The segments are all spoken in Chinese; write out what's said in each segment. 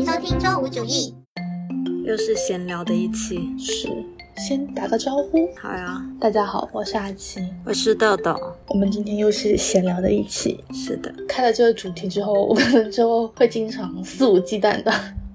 迎收听周五主义。又是闲聊的一期，是，先打个招呼。好呀，大家好，我是阿七。我是豆豆。我们今天又是闲聊的一期。是的，开了这个主题之后，我可能之后会经常肆无忌惮的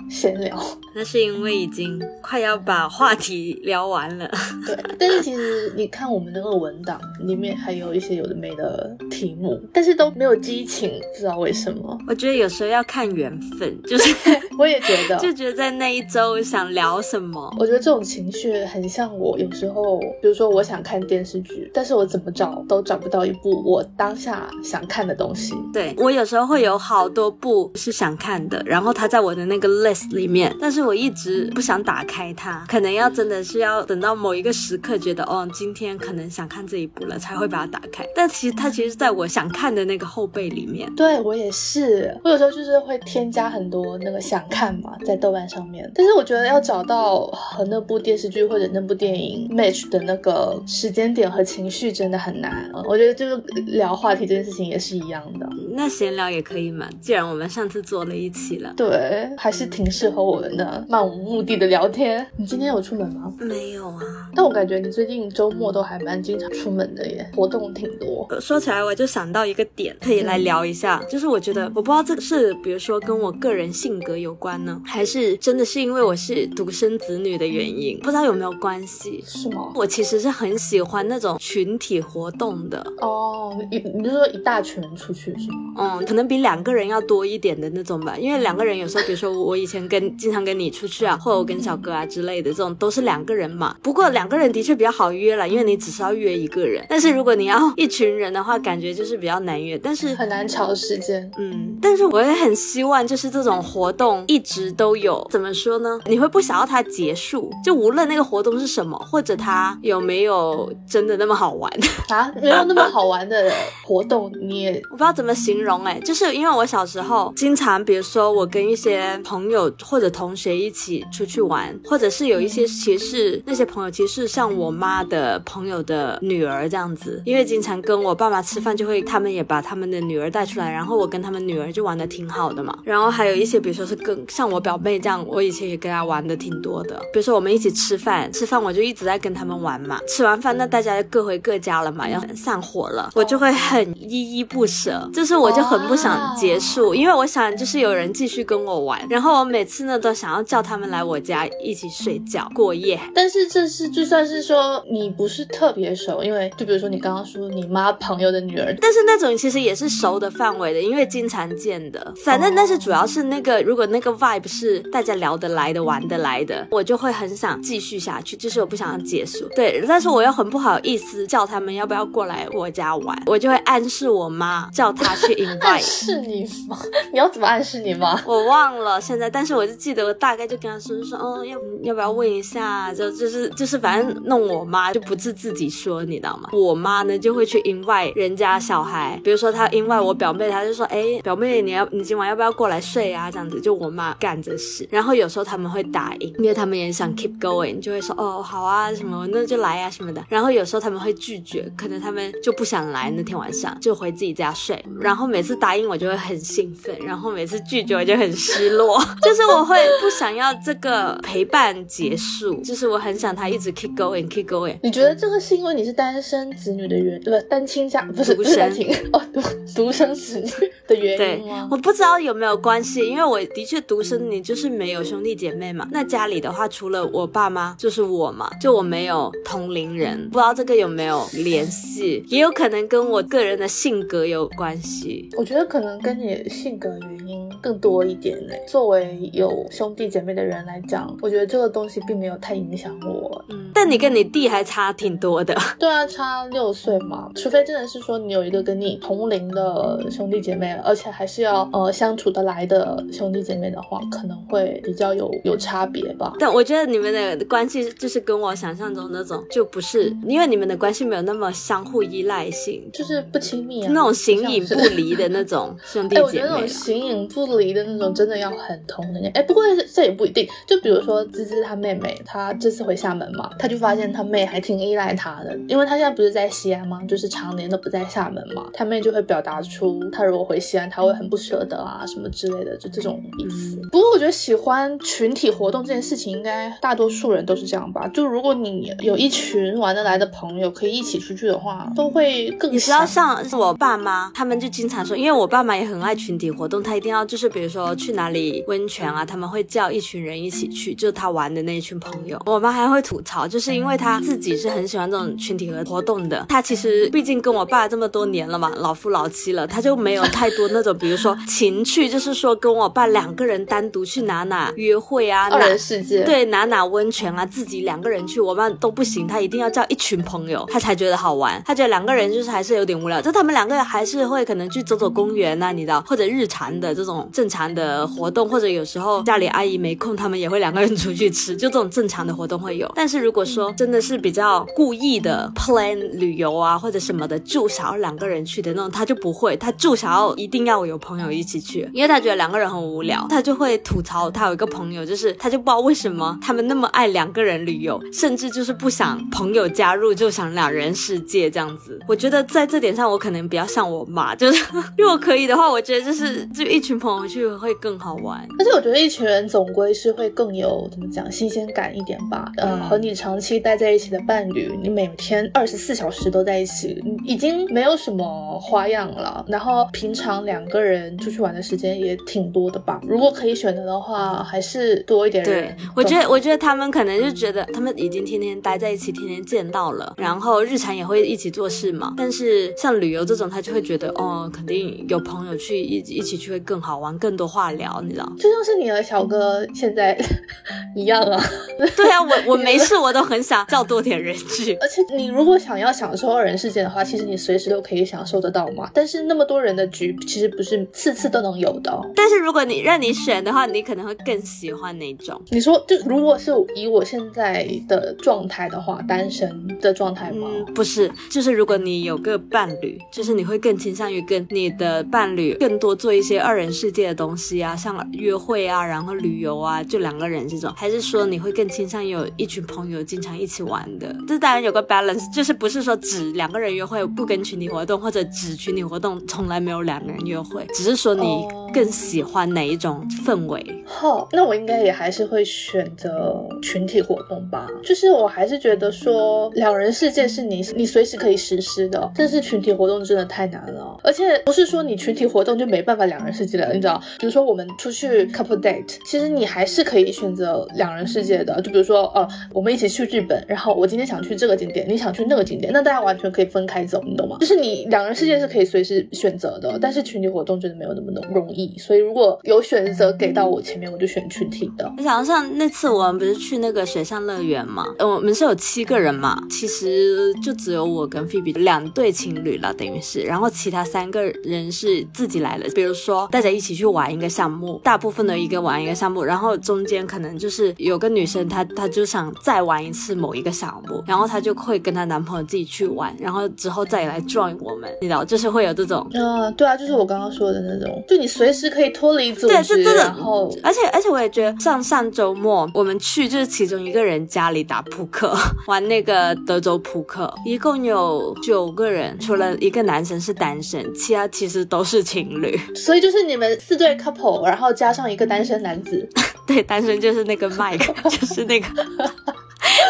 闲聊。那是因为已经快要把话题聊完了。对，但是其实你看我们那个文档里面还有一些有的没的题目，但是都没有激情，不知道为什么。我觉得有时候要看缘分，就 是我也觉得，就觉得在那一周想聊什么。我觉得这种情绪很像我有时候，比如说我想看电视剧，但是我怎么找都找不到一部我当下想看的东西。对我有时候会有好多部是想看的，然后它在我的那个 list 里面，但是我一直不想打开它，可能要真的是要等到某一个时刻，觉得哦，今天可能想看这一部了，才会把它打开。但其实它其实在我想看的那个后背里面。对我也是，我有时候就是会添加很多那个想看嘛，在豆瓣上面。但是我觉得要找到和那部电视剧或者那部电影 match 的那个时间点和情绪真的很难。我觉得就是聊话题这件事情也是一样的。那闲聊也可以嘛，既然我们上次做了一期了。对，还是挺适合我们的漫无目的的聊天。你今天有出门吗？没有啊，但我感觉你最近周末都还蛮经常出门的耶，活动挺多。说起来我就想到一个点，可以来聊一下，就是我觉得我不知道这个是，比如说跟我个人性格有关呢，还是真的是因为我是独生子女的原因，不知道有没有关系？是吗？我其实是很喜欢那种群体活动的。哦，你你是说一大群人出去是吗？嗯，可能比两个人要多一点的那种吧，因为两个人有时候，比如说我以前跟经常跟你出去啊，或者我跟小哥啊之类的，这种都是两个人嘛。不过两个人的确比较好约了，因为你只是要约一个人。但是如果你要一群人的话，感觉就是比较难约。但是很难调时间。嗯，但是我也很希望就是这种活动一直都有。怎么说呢？你会不想要它结束？就无论那个活动是什么，或者它有没有真的那么好玩 啊？没有那么好玩的活动，你也我不知道怎么形容哎、就是因为我小时候经常，比如说我跟一些朋友或者同学一起出去玩，或者是有一些其实那些朋友其实是像我妈的朋友的女儿这样子，因为经常跟我爸妈吃饭，就会他们也把他们的女儿带出来，然后我跟他们女儿就玩的挺好的嘛。然后还有一些，比如说是跟像我表妹这样，我以前也跟她玩的挺多的。比如说我们一起吃饭，吃饭我就一直在跟他们玩嘛。吃完饭那大家就各回各家了嘛，要散伙了，我就会很依依不舍，就是我就很不想结束，因为我想就是有人继续跟我玩，然后我每每次呢都想要叫他们来我家一起睡觉过夜。但是这是就算是说你不是特别熟，因为就比如说你刚刚说你妈朋友的女儿，但是那种其实也是熟的范围的，因为经常见的。反正但是主要是那个，如果那个 vibe 是大家聊得来的、玩得来的，我就会很想继续下去，就是我不想要结束。对，但是我又很不好意思叫他们要不要过来我家玩，我就会暗示我妈叫她去 invite。示你吗？你要怎么暗示你妈？我忘了现在，但是我就记得我大概就跟他说，说哦，要要不要问一下？就就是就是反正弄我妈就不是自己说，你知道吗？我妈呢就会去 invite 人家小孩，比如说她 invite 我表妹，她就说，哎，表妹你要你今晚要不要过来睡啊？这样子就我妈干这事，然后有时候他们会答应，因为他们也想 keep going，就会说哦好啊什么那就来啊什么的。然后有时候他们会拒绝，可能他们就不想来那天晚上，就回自己家睡。然后每次答应我就会很兴奋，然后每次拒绝我就很失落，就是我会不想要这个陪伴结束，就是我很想他一直 keep going keep going。你觉得这个是因为你是单身子女的原，对不单亲家不是独生不是单亲哦，独独生子女的原对因吗，？我不知道有没有关系，因为我的确独生你，就是没有兄弟姐妹嘛。那家里的话，除了我爸妈，就是我嘛，就我没有同龄人，不知道这个有没有联系，也有可能跟我个人的性格有关系。我觉得可能跟你性格原因更多一点呢。作为有兄弟姐妹的人来讲，我觉得这个东西并没有太影响我。嗯，但你跟你弟还差挺多的。对啊，差六岁嘛，除非真的是说你有一个跟你同龄的兄弟姐妹，而且还是要呃相处得来的兄弟姐妹的话，可能会比较有有差别吧。但我觉得你们的关系就是跟我想象中那种，就不是因为你们的关系没有那么相互依赖性，就是不亲密啊，那种形影不离的那种兄弟姐妹啦。觉得那种形影不离的那种，真的要很疼的那。哎，不过这也不一定。就比如说芝芝她妹妹，她这次回厦门嘛，她就发现她妹还挺依赖她的，因为她现在不是在西安吗？就是常年都不在厦门嘛，她妹就会表达出她如果回西安，她会很不舍得啊什么之类的，就这种意思。不我觉得喜欢群体活动这件事情，应该大多数人都是这样吧。就如果你有一群玩得来的朋友，可以一起出去的话，都会更。你知道，像我爸妈，他们就经常说，因为我爸妈也很爱群体活动，他一定要就是比如说去哪里温泉啊，他们会叫一群人一起去，就他玩的那一群朋友。我妈还会吐槽，就是因为他自己是很喜欢这种群体和活动的。他其实毕竟跟我爸这么多年了嘛，老夫老妻了，他就没有太多那种比如说情趣，就是说跟我爸两个人单独去哪哪约会啊，二人世界，对，哪哪温泉啊，自己两个人去，我妈都不行，他一定要叫一群朋友，他才觉得好玩。他觉得两个人就是还是有点无聊，就他们两个人还是会可能去走走公园呐，你知道，或者日常的这种正常的活动，或者有时候家里阿姨没空，他们也会两个人出去吃，就这种正常的活动会有。但是如果说真的是比较故意的 plan 旅游啊，或者什么的，就想要两个人去的那种，他就不会，他就想要一定要有朋友一起去，因为他觉得两个人很无聊，他就会吐槽他有一个朋友，就是他就不知道为什么他们那么爱两个人旅游，甚至就是不想朋友加入，就想两人世界这样子。我觉得在这点上，我可能比较像我妈，就是 如果可以的话，我觉得就是就一群朋友去会更好玩。但是我觉得一群人总归是会更有怎么讲新鲜感一点吧。呃，和你长期待在一起的伴侣，你每天二十四小时都在一起，已经没有什么花样了。然后平常两个人出去玩的时间也挺多的吧。如果可以选择的话，还是多一点人。对，我觉得我觉得他们可能就觉得他们已经天天待在一起，天天见到了，然后日常也会一起做事嘛。但是像旅游这种，他就会觉得哦，肯定有朋友去一一起去会更好玩，更多话聊，你知道？就像是你和小哥现在 一样啊。对啊，我我没事，我都很想叫多点人去。而且你如果想要享受二人世界的话，其实你随时都可以享受得到嘛。但是那么多人的局，其实不是次次都能有的。但是如果你让你选的话，你可能会更喜欢哪种？你说，就如果是以我现在的状态的话，单身的状态吗？嗯，不是，就是如果你有个伴侣，就是你会更倾向于跟你的伴侣更多做一些二人世界的东西啊，像约会啊，然后旅游啊，就两个人这种，还是说你会更倾向于有一群朋友经常一起玩的？这当然有个 balance，就是不是说只两个人约会不跟群体活动，或者只群体活动从来没有两个人约会，只是说你更喜欢哪一种氛围？好，那我应该也还是会选择群体活动吧。就是我还是觉得说两人世界是你你随时可以实施的，但是群体活动真的太难了。而且不是说你群体活动就没办法两人世界了，你知道？比如说我们出去 couple date，其实你还是可以选择两人世界的。就比如说，呃，我们一起去日本，然后我今天想去这个景点，你想去那个景点，那大家完全可以分开走，你懂吗？就是你两人世界是可以随时选择的，但是群体活动真的没有那么容易。所以如果有选择给到我前面，我就选群体的。你想像那次我们不是去那个水上乐园嘛，我们是有七个人嘛，其实就只有我跟菲比两对情侣了，等于是，然后其他三个人是自己来的。比如说大家一起去玩一个项目，大部分的一个玩一个项目，然后中间可能就是有个女生她她就想再玩一次某一个项目，然后她就会跟她男朋友自己去玩，然后之后再来 join 我们，你知道，就是会有这种。嗯，对啊，就是我刚刚说的那种，就你随时可以脱离组织，然后而且而且我也觉得，像上周末我们去就是其中一个人家里打扑克，玩那个德州扑克，一共有九个人，除了一个男生是单身，其他其实都是情侣。所以就是你们四对 couple，然后加上一个单身男子，对，单身就是那个 Mike，就是那个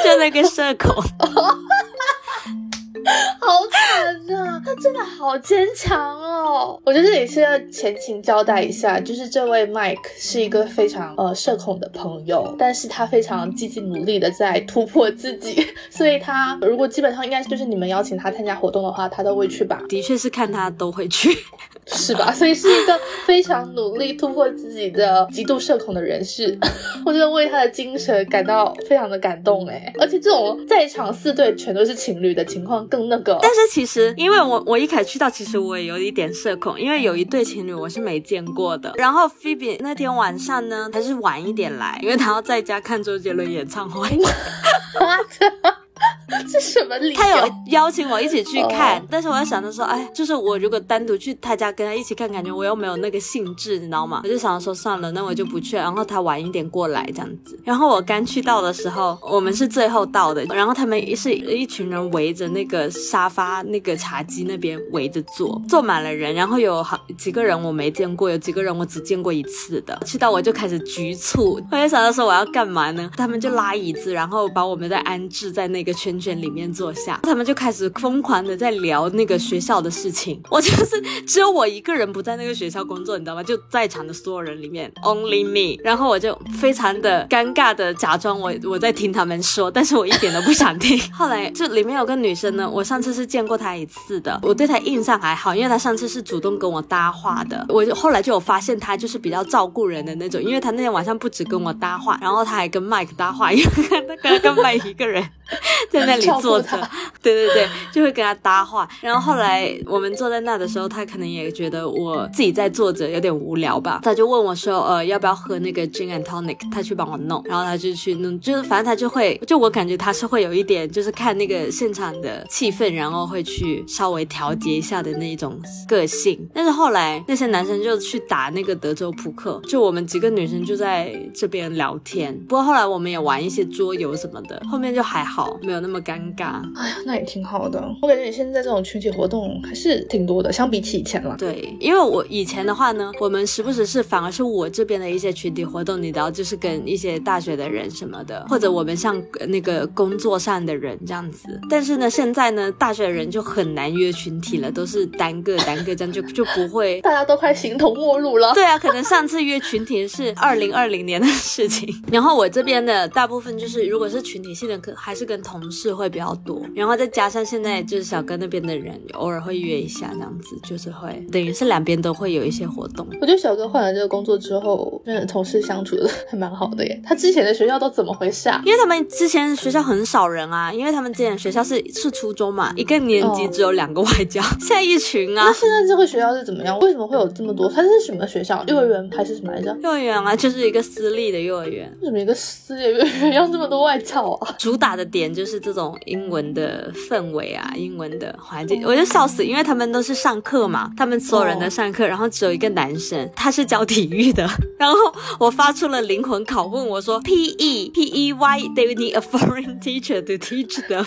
就那个社恐。好惨啊！他真的好坚强哦。我觉得这里是要前情交代一下，就是这位 Mike 是一个非常呃社恐的朋友，但是他非常积极努力的在突破自己，所以他如果基本上应该就是你们邀请他参加活动的话，他都会去吧？的确是看他都会去，是吧？所以是一个非常努力突破自己的极度社恐的人士，我真的为他的精神感到非常的感动哎。而且这种在场四对全都是情侣的情况。更那个，但是其实因为我我一开始去到，其实我也有一点社恐，因为有一对情侣我是没见过的。然后菲比那天晚上呢，还是晚一点来，因为他要在家看周杰伦演唱会。这什么理由？他有邀请我一起去看，哦但是我在想着说，哎，就是我如果单独去他家跟他一起看，感觉我又没有那个兴致，你知道吗？我就想着说算了，那我就不去，然后他晚一点过来这样子。然后我刚去到的时候，我们是最后到的，然后他们是一群人围着那个沙发那个茶几那边围着坐，坐满了人，然后有好几个人我没见过，有几个人我只见过一次的。去到我就开始局促，我就想到说我要干嘛呢？他们就拉椅子，然后把我们再安置在那个圈圈里面坐下，他们就开始疯狂的在聊那个学校的事情。我就是只有我一个人不在那个学校工作，你知道吗？就在场的所有人里面，only me。然后我就非常的尴尬的假装我我在听他们说，但是我一点都不想听。后来这里面有个女生呢，我上次是见过她一次的，我对她印象还好，因为她上次是主动跟我搭话的。我就后来就有发现她就是比较照顾人的那种，因为她那天晚上不止跟我搭话，然后她还跟 Mike 搭话，因为她跟跟 Mike 一个人 在那里坐着 对对对，就会跟他搭话。然后后来我们坐在那的时候，他可能也觉得我自己在坐着有点无聊吧，他就问我说，呃，要不要喝那个 gin and tonic？他去帮我弄，然后他就去弄，就是反正他就会，就我感觉他是会有一点，就是看那个现场的气氛，然后会去稍微调节一下的那一种个性。但是后来那些男生就去打那个德州扑克，就我们几个女生就在这边聊天。不过后来我们也玩一些桌游什么的，后面就还好，没有那么尴尬。哎呀，那也挺好的。我感觉你现在这种群体活动还是挺多的，相比起以前了。对，因为我以前的话呢，我们时不时是反而是我这边的一些群体活动，你知道，就是跟一些大学的人什么的，或者我们像呃那个工作上的人这样子。但是呢，现在呢，大学的人就很难约群体了，都是单个单个这样，就 就不会。大家都快形同陌路了。对啊，可能上次约群体是二零二零年的事情，然后我这边的大部分就是，如果是群体性的，可还是跟同事会比较多，然后再加上现在就是小哥那边的人偶尔会约一下，这样子就是会等于是两边都会有一些活动。我觉得小哥换了这个工作之后，真的同事相处的 还蛮好的耶。他之前的学校都怎么回事啊？因为他们之前学校很少人啊，因为他们之前学校是是初中嘛，一个年级哦只有两个外教，现在一群啊那，现在这个学校是怎么样？为什么会有这么多？它是什么学校？幼儿园还是什么来着？幼儿园啊，就是一个私立的幼儿园。为什么一个私立幼儿园 要这么多外教啊？主打的点就是这种英文的氛围啊，英文的环境，我就笑死，因为他们都是上课嘛，他们所有人都上课，然后只有一个男生，他是教体育的，然后我发出了灵魂拷问，我说 P E P E Y they need a foreign teacher to teach them，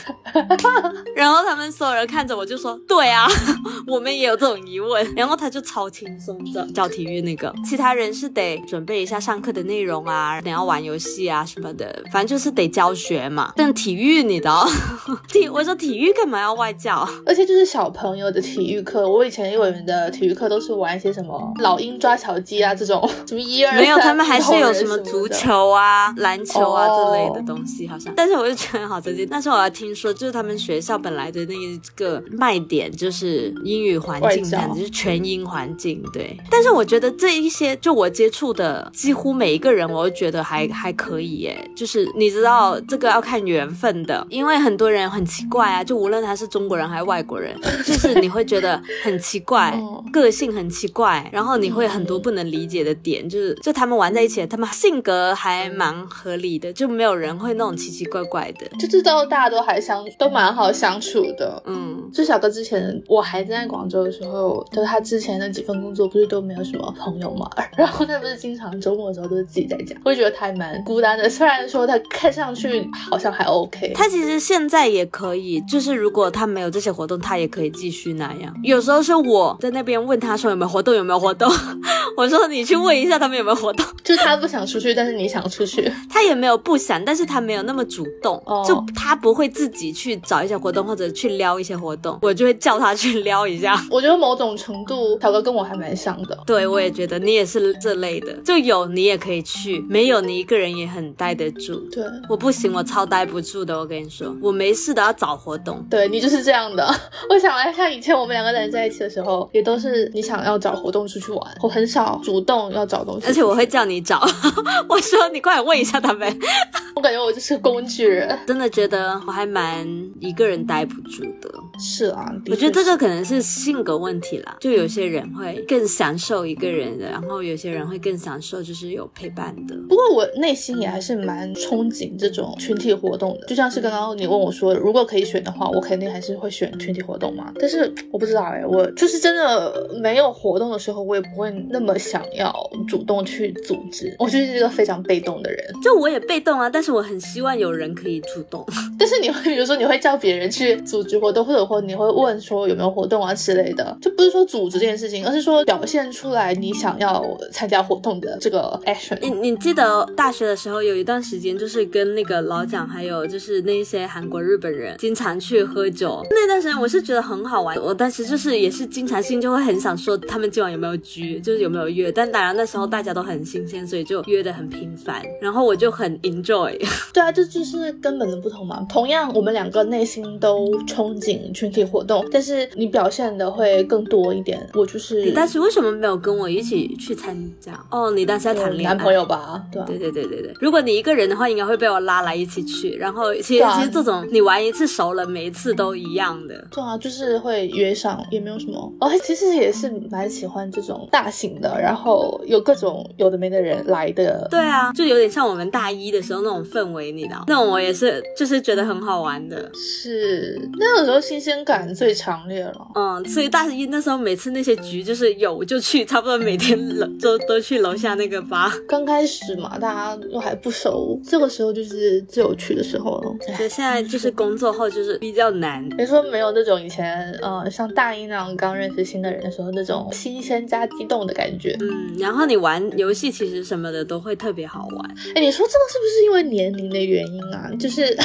然后他们所有人看着我就说，对啊，我们也有这种疑问，然后他就超轻松的教体育那个，其他人是得准备一下上课的内容啊，等要玩游戏啊什么的，反正就是得教学嘛。但体育你知道，体我说体育干嘛要外教？而且就是小朋友的体育课，我以前幼儿园的体育课都是玩一些什么老鹰抓小鸡啊这种，什么一二没有，他们还是有什么足。球啊、篮球啊哦之类的东西，好像。但是我就觉得很好刺激。但是我还听说，就是他们学校本来的那一个卖点就是英语环境，这样子就是全英环境，对。但是我觉得这一些，就我接触的几乎每一个人，我都觉得还还可以耶。就是你知道，这个要看缘分的，因为很多人很奇怪啊，就无论他是中国人还是外国人，就是你会觉得很奇怪嗯，个性很奇怪，然后你会很多不能理解的点，就是就他们玩在一起，他们性格还蛮合理的，就没有人会那种奇奇怪怪的。就知道大家都还相都蛮好相处的。嗯，就小哥之前我还在广州的时候，就是他之前那几份工作不是都没有什么朋友嘛，然后他不是经常周末的时候都是自己在家，我就觉得他还蛮孤单的。虽然说他看上去好像还 OK，他其实现在也可以，就是如果他没有这些活动，他也可以继续那样。有时候是我在那边问他说有没有活动，有没有活动，我说你去问一下他们有没有活动，就是他不想出去，但是你想出去。他也没有不想，但是他没有那么主动，哦就他不会自己去找一些活动或者去撩一些活动，我就会叫他去撩一下。我觉得某种程度，小哥跟我还蛮像的。对，我也觉得你也是这类的，就有你也可以去，没有你一个人也很待得住。对，我不行，我超待不住的。我跟你说，我没事的要找活动。对你就是这样的。我想来像以前我们两个人在一起的时候，也都是你想要找活动出去玩，我很少主动要找东西。而且我会叫你找，我说你快来问一下他们。我感觉我就是工具人。真的觉得我还蛮一个人待不住的。是啊，我觉得这个可能是性格问题啦，就有些人会更享受一个人的，然后有些人会更享受就是有陪伴的。不过我内心也还是蛮憧憬这种群体活动的，就像是刚刚你问我说，如果可以选的话，我肯定还是会选群体活动嘛。但是我不知道哎、我就是真的没有活动的时候，我也不会那么想要主动去组织，我就是一个非常被动的人。就我也被动啊，但是我很希望有人可以主动。但是你会比如说你会叫别人去组织活动，或者或你会问说有没有活动啊之类的，就不是说组织这件事情，而是说表现出来你想要参加活动的这个 action。你你记得大学的时候有一段时间，就是跟那个老蒋还有就是那些韩国、日本人经常去喝酒。那段时间我是觉得很好玩，我当时就是也是经常性就会很想说他们今晚有没有局，就是有没有约。但当然那时候大家都很新鲜，所以就约的很频繁，然后我就很 enjoy。对啊，这就是根本的不同嘛。同样，我们两个内心都憧憬群体活动，但是你表现的会更多一点。我就是你当时为什么没有跟我一起去参加？哦，你当时在谈恋爱，男朋友吧？对啊。对对对对对，如果你一个人的话，应该会被我拉来一起去。然后其其实这种你玩一次熟了，每一次都一样的。对啊，就是会约上，也没有什么。哦，其实也是蛮喜欢这种大型的，然后有各种有的没的人来的。对啊，就有点像我们大一的时候那种氛围，你知道？那种我也是，就是觉得很好玩的。是那个时候新鲜感最强烈了。嗯，所以大一那时候每次那些局就是有就去，差不多每天楼 都都去楼下那个吧。刚开始嘛，大家都还不熟，这个时候就是最有趣的时候了。所以现在就是工作后就是比较难。别说没有那种以前呃像大一那样刚认识新的人的时候那种新鲜加激动的感觉。嗯，然后你玩游戏其实什么的都会特别好玩。哎，你说这个是不是因为年龄的原因啊？就是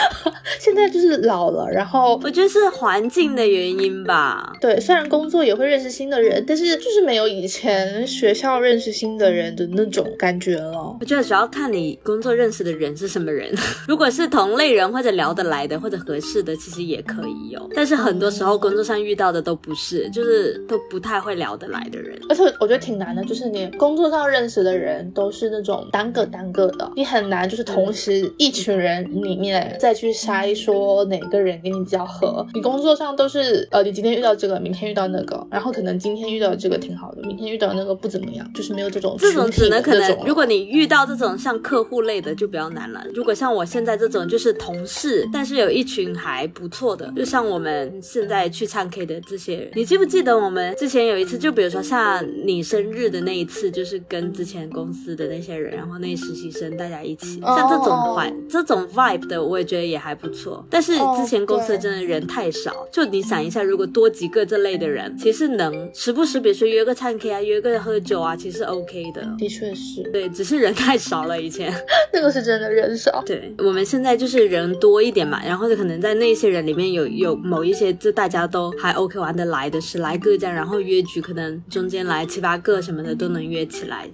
现在就是老了，然后我觉得是环境的原因吧。对，虽然工作也会认识新的人，但是就是没有以前学校认识新的人的那种感觉了。我觉得主要看你工作认识的人是什么人，如果是同类人或者聊得来的或者合适的，其实也可以有。但是很多时候工作上遇到的都不是，就是都不太会聊得来的人。而且我觉得挺难的，就是你工作上认识的人都是那种单个单个的，你很难就是同时一群人里面再去筛说哪个人跟你比较合。你工作上都是呃，你今天遇到这个，明天遇到那个，然后可能今天遇到这个挺好的，明天遇到那个不怎么样，就是没有这种这种只能可能，如果你遇到这种像客户类的就比较难了。如果像我现在这种就是同事，但是有一群还不错的，就像我们现在去唱 K 的这些人，你记不记得我们之前有一次，就比如说像你生日的那一次，就是跟之前公司的那些人，然后那些实习生大家一起，哦像这种环、这种 vibe 的，我也觉得也还不错。但是哦之前公司真的人太少，就你想一下，如果多几个这类的人，其实能时不时，比如说约个唱 K 啊，约个喝酒啊，其实 OK 的。的确是，对，只是人太少了。以前，那个是真的人少。对我们现在就是人多一点嘛，然后就可能在那些人里面有有某一些，就大家都还 OK 玩得来的，十来个这样，然后约局可能中间来七八个什么的都能约起来。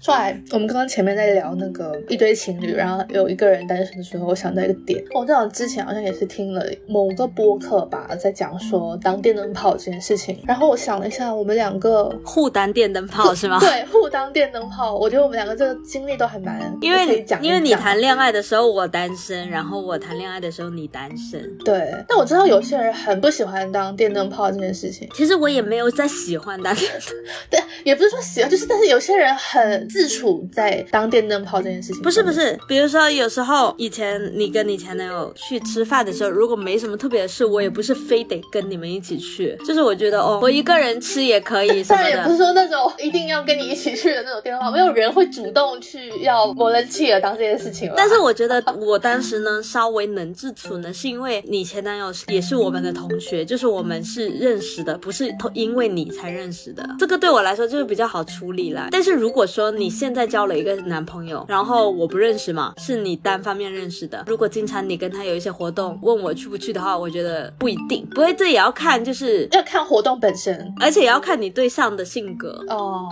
说来，我们刚刚前面在聊那个一堆情侣，然后有一个人单身的时候，我想到一个点，我在我之前好像也是听了某个播客吧，在讲说当电灯泡这件事情，然后我想了一下，我们两个。互当电灯泡是吗？对，互当电灯泡，我觉得我们两个这个经历都还蛮，因为你讲因为你谈恋爱的时候我单身，然后我谈恋爱的时候你单身。对，但我知道有些人很不喜欢当电灯泡这件事情，其实我也没有在喜欢单身，对，也不是说喜欢，就是但是有些人很自处在当电灯泡这件事情，不是不，是，比如说有时候以前你跟你前男友去吃饭的时候，如果没什么特别的事，我也不是非得跟你们一起去，就是我觉得哦，我一个人吃也可以什么当然也不是。说那种一定要跟你一起去的那种电灯泡，没有人会主动去要摩人契尔当这件事情了。但是我觉得我当时呢稍微能自处呢，是因为你前男友也是我们的同学，就是我们是认识的，不是因为你才认识的。这个对我来说就是比较好处理啦。但是如果说你现在交了一个男朋友，然后我不认识嘛，是你单方面认识的，如果经常你跟他有一些活动，问我去不去的话，我觉得不一定。不过这也要看，就是要看活动本身。而且也要看你对象的性格。哦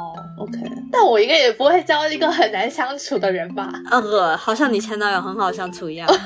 ，OK，但我应该也不会交一个很难相处的人吧？呃，好像你前男友很好相处一样。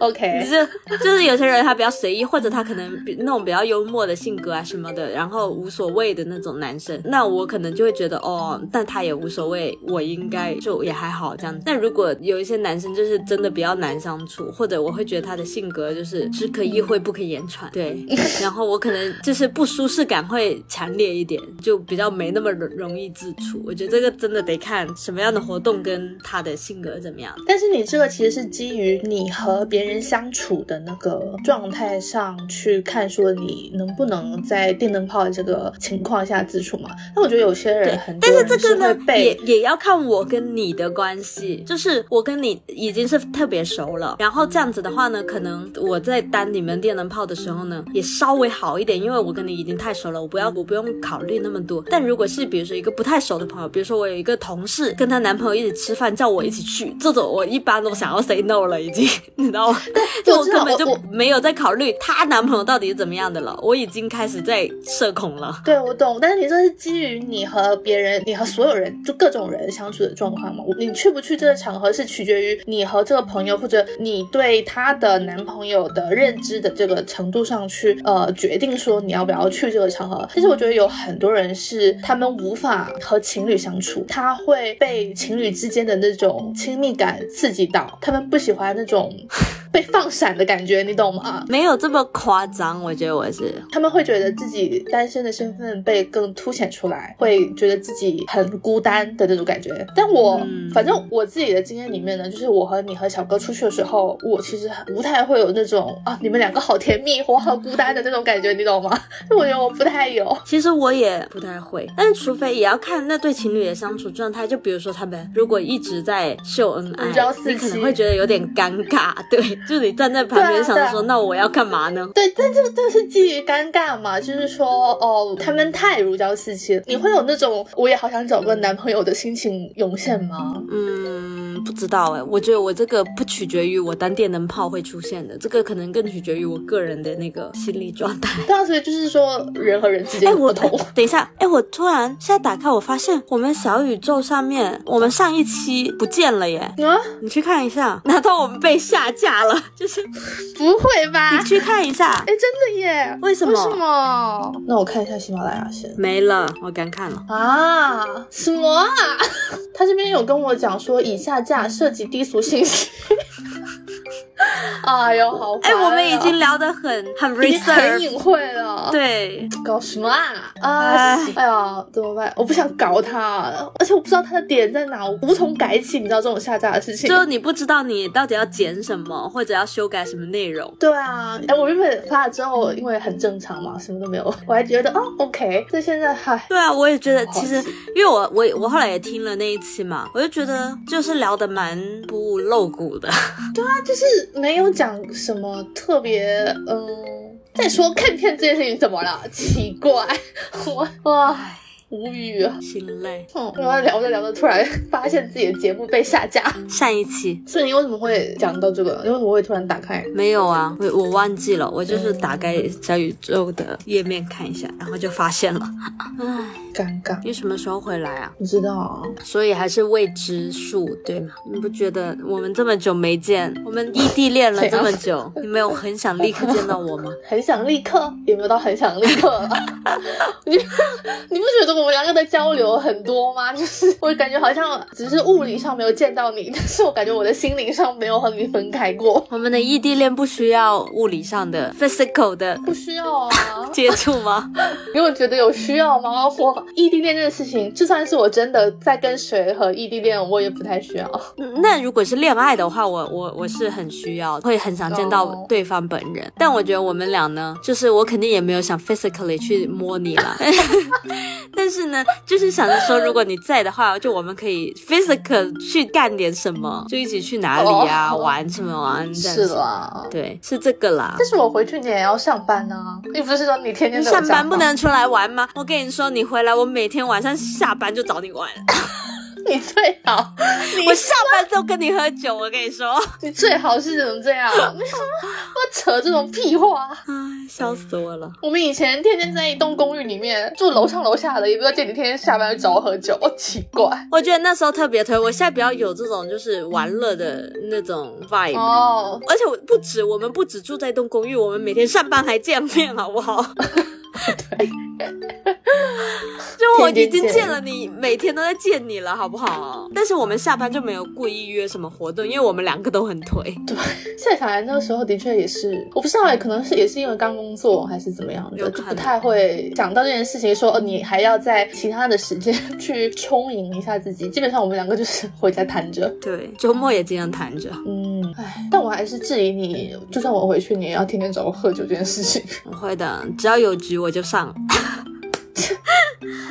OK，就就是有些人他比较随意，或者他可能比那种比较幽默的性格啊什么的，然后无所谓的那种男生，那我可能就会觉得哦，但他也无所谓，我应该就也还好这样。但如果有一些男生就是真的比较难相处，或者我会觉得他的性格就是只可意会不可言传，对，然后我可能就是不舒适感会强烈一点，就比较没那么容容易自处。我觉得这个真的得看什么样的活动跟他的性格怎么样。但是你这个其实是基于你和别人相处的那个状态上去看，说你能不能在电灯泡的这个情况下自处嘛？那我觉得有些人很多但是这个呢，也也要看我跟你的关系，就是我跟你已经是特别熟了，然后这样子的话呢，可能我在当你们电灯泡的时候呢，也稍微好一点，因为我跟你已经太熟了，我不要我不用考虑那么多。但如果是比如说一个不太熟的朋友，比如说我有一个同事跟她男朋友一起吃饭，叫我一起去，这种我一般都想要 say no 了，已经，你知道吗？就我根本就没有在考虑她男朋友到底是怎么样的了，我已经开始在社恐了。对，我懂，但是你这是基于你和别人、你和所有人，就各种人相处的状况嘛。你去不去这个场合，是取决于你和这个朋友，或者你对她的男朋友的认知的这个程度上去，呃，决定说你要不要去这个场合。其实我觉得有很多人是他们无法和情侣相处，他会被情侣之间的那种亲密感刺激到，他们不喜欢那种被放闪的感觉，你懂吗？没有这么夸张，我觉得我是。他们会觉得自己单身的身份被更凸显出来，会觉得自己很孤单的那种感觉。但我、嗯反正我自己的经验里面呢，就是我和你和小哥出去的时候，我其实不太会有那种啊你们两个好甜蜜，我好孤单的那种感觉，你懂吗？就 我觉得我不太有。其实我也不太会，但是除非也要看那对情侣的相处状态。就比如说他们如果一直在秀恩爱你可能会觉得有点尴尬。对，就你站在旁边想说，那我要干嘛呢？对，但这个这是基于尴尬嘛，就是说哦，他们太如胶似漆了，你会有那种我也好想找个男朋友的心情涌现吗？嗯，不知道哎，我觉得我这个不取决于我当电灯泡会出现的，这个可能更取决于我个人的那个心理状态。对啊，所以就是说人和人之间哎，我的不同。等一下，哎，我突然现在打开，我发现我们小宇宙上面，我们上一期不见了耶。啊，你去看一下，难道我们被下架了？就是不会吧？你去看一下哎，，真的耶！为什么为什么？那我看一下喜马拉雅先。没了，我刚看了。啊？什么啊？他这边有跟我讲说，以下架涉及低俗信息。哎呦，好烦哎，啊！我们已经聊得很很很隐晦了。，对，搞什么啊？啊！哎哎呀，怎么办？我不想搞他，而且我不知道他的点在哪，我无从改起。你知道这种下架的事情？就你不知道你到底要剪什么，或者要修改什么内容。对啊，哎，我原本发了之后，因为很正常嘛，什么都没有，我还觉得哦，OK。这现在嗨，对啊，我也觉得，其实因为我我我后来也听了那一期嘛，我就觉得就是聊得蛮不露骨的。对啊就是没有讲什么特别，嗯。再说看片这件事情怎么了？奇怪，我哇无语啊。心累。嗯，然后聊着聊着，突然发现自己的节目被下架。上一期所以你为什么会讲到这个？你为什么会突然打开？没有啊，我我忘记了，我就是打开小宇宙的页面看一下，然后就发现了。唉，尴尬，你什么时候回来啊？不知道啊？所以还是未知数，对吗？你不觉得我们这么久没见，我们异地恋了这么久，你没有很想立刻见到我吗？很想立刻，也没有到很想立刻了。你你不觉得我们两个的交流很多吗？就是我感觉好像只是物理上没有见到你，但是我感觉我的心灵上没有和你分开过。我们的异地恋不需要物理上的 physical 的不需要啊，接触吗？你有觉得有需要吗？我异地恋这个事情，就算是我真的在跟谁和异地恋，我也不太需要。嗯那如果是恋爱的话，我我我是很需要，会很想见到哦对方本人。但我觉得我们俩呢，就是我肯定也没有想 physically 去摸你了。但是呢，就是想着说，如果你在的话，就我们可以 physical 去干点什么，就一起去哪里啊，哦玩什么玩。是子啦，对，是这个啦。但是我回去你也要上班啊，你不是说你天天上班不能出来玩吗？我跟你说，你回来，我每天晚上下班就找你玩。你最好，我下班都跟你喝酒，我跟你说，你最好是怎么这样？为什么我扯这种屁话？唉，笑死我了。我们以前天天在一栋公寓里面住，楼上楼下的，也不知道见你天天下班就找我喝酒，哦，奇怪。我觉得那时候特别推，我现在比较有这种就是玩乐的那种 vibe。哦，而且我不止，我们不止住在一栋公寓，我们每天上班还见面，好不好？对，就我已经见见了你，每天都在见你了，好不好？但是我们下班就没有故意约什么活动，因为我们两个都很颓。现在想来那个时候的确也是，我不知道哎，可能是也是因为刚工作还是怎么样的，就不太会想到这件事情，说哦，你还要在其他的时间去充盈一下自己。基本上我们两个就是回家谈着。对，周末也经常谈着。嗯，哎，但我还是质疑你，就算我回去，你也要天天找我喝酒这件事情。我会的，只要有局我我就上。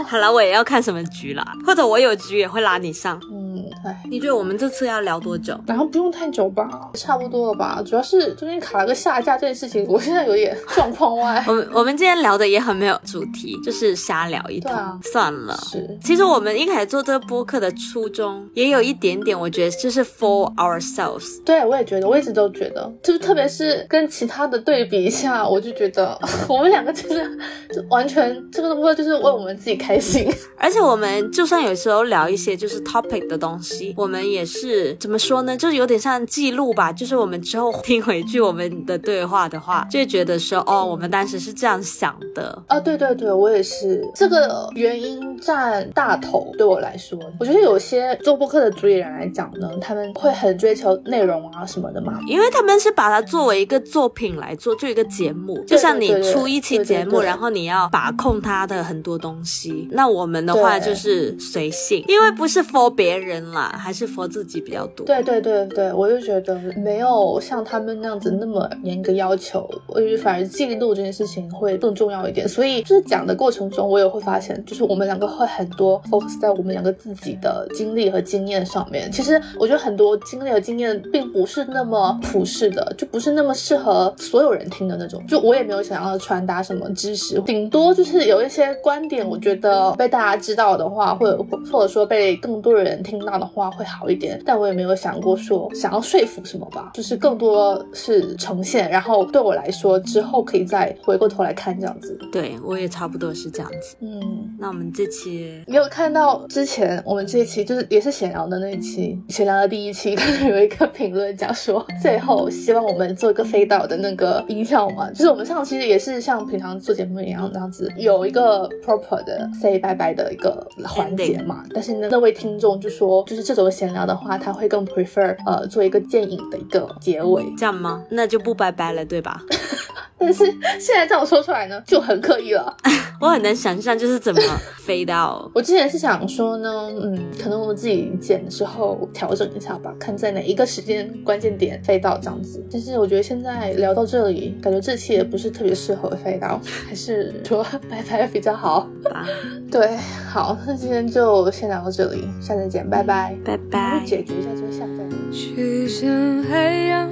好了，我也要看什么局啦，或者我有局也会拉你上。嗯，哎，你觉得我们这次要聊多久？然后不用太久吧，差不多了吧。主要是中间卡了个下架这件事情，我现在有点 状况外。我们我们今天聊的也很没有主题，就是瞎聊一通。对啊算了。是，其实我们一开始做这个播客的初衷，也有一点点，我觉得就是 for ourselves。对我也觉得，我一直都觉得，就是特别是跟其他的对比一下，我就觉得 我们两个就是就完全这个播客就是为我们自己开心。而且我们就算有时候聊一些就是 topic 的东西，我们也是怎么说呢？就是有点像记录吧。就是我们之后听回去我们的对话的话，就会觉得说，哦，我们当时是这样想的。啊，对对对，我也是，这个原因占大头。对我来说，我觉得有些做播客的主理人来讲呢，他们会很追求内容啊什么的嘛。因为他们是把它作为一个作品来做，就一个节目，就像你出一期对对节目，对然后你要把控它的很多东西。那我们的话就是随性，因为不是 for 别人啦，还是 for 自己比较多。对对对对，我就觉得没有像他们那样子那么严格要求，我觉得反而记录这件事情会更重要一点。所以就是讲的过程中，我也会发现，就是我们两个会很多 focus 在我们两个自己的经历和经验上面。其实我觉得很多经历和经验并不是那么普世的，就不是那么适合所有人听的那种。就我也没有想要传达什么知识，顶多就是有一些观点，我觉得被大家知道的话，或者或者说被更多人听到的话会好一点。但我也没有想过说想要说服什么吧，就是更多是呈现，然后对我来说之后可以再回过头来看这样子。对我也差不多是这样子。嗯。那我们这期你有看到之前我们这一期就是也是闲聊的那一期，闲聊的第一期，看到有一个评论讲说，最后希望我们做一个飞导的那个音效嘛，就是我们上期也是像平常做节目一样这样子，有一个 proper 的 say 拜拜的一个环节嘛。但是呢，那位听众就说，就是这种闲聊的话，他会更 prefer 呃做一个电影的一个结尾。这样吗？那就不拜拜了，对吧？但是现在这样说出来呢，就很刻意了。我很难想象就是怎么飞到。我之前是想说呢，嗯，可能我自己剪的时候调整一下吧，看在哪一个时间关键点飞到这样子。但是我觉得现在聊到这里，感觉这期也不是特别适合飞到，还是说 拜拜比较好。吧，对，好，那今天就先聊到这里，下次见，拜拜。拜我拜们。解决一下这个下载。去向海洋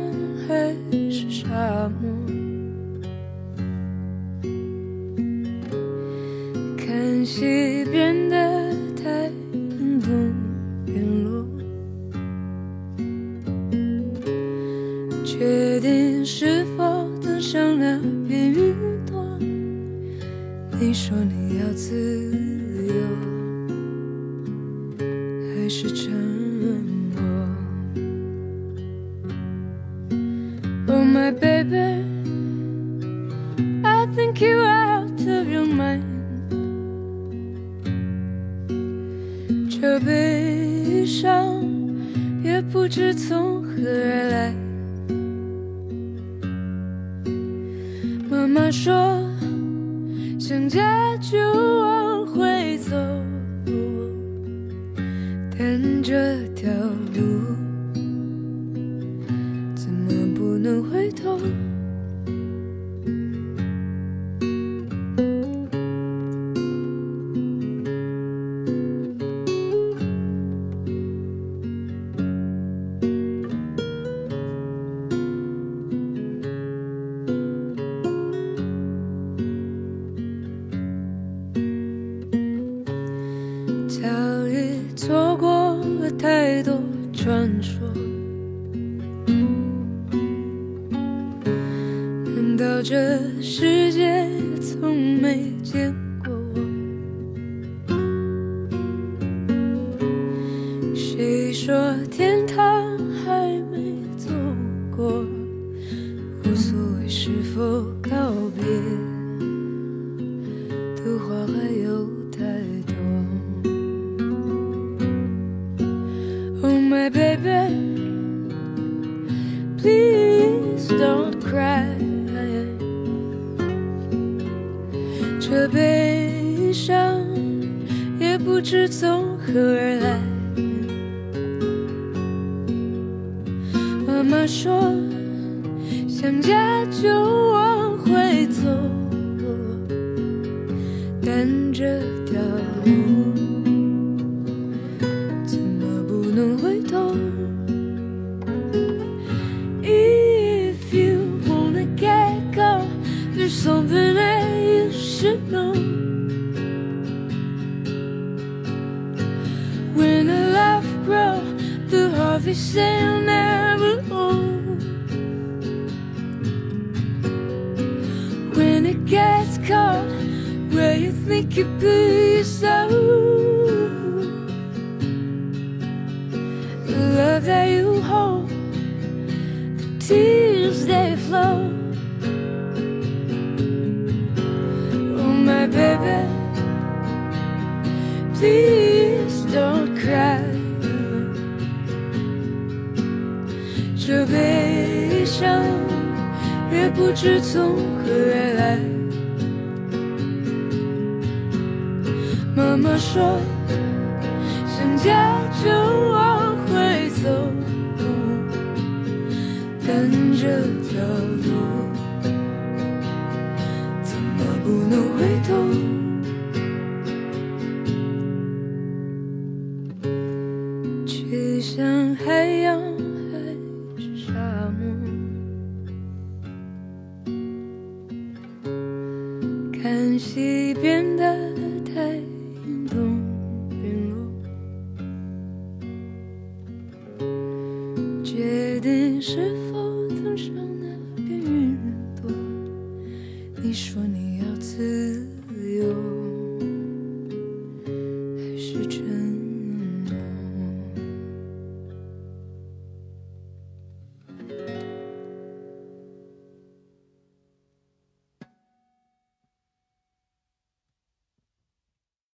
还是沙漠？看西边的太阳东边落，决定是否登上那片云朵。你说你要自由，还是沉默错过了太多传说。难道这世界从没说想家就往回走但这条路怎么不能回头？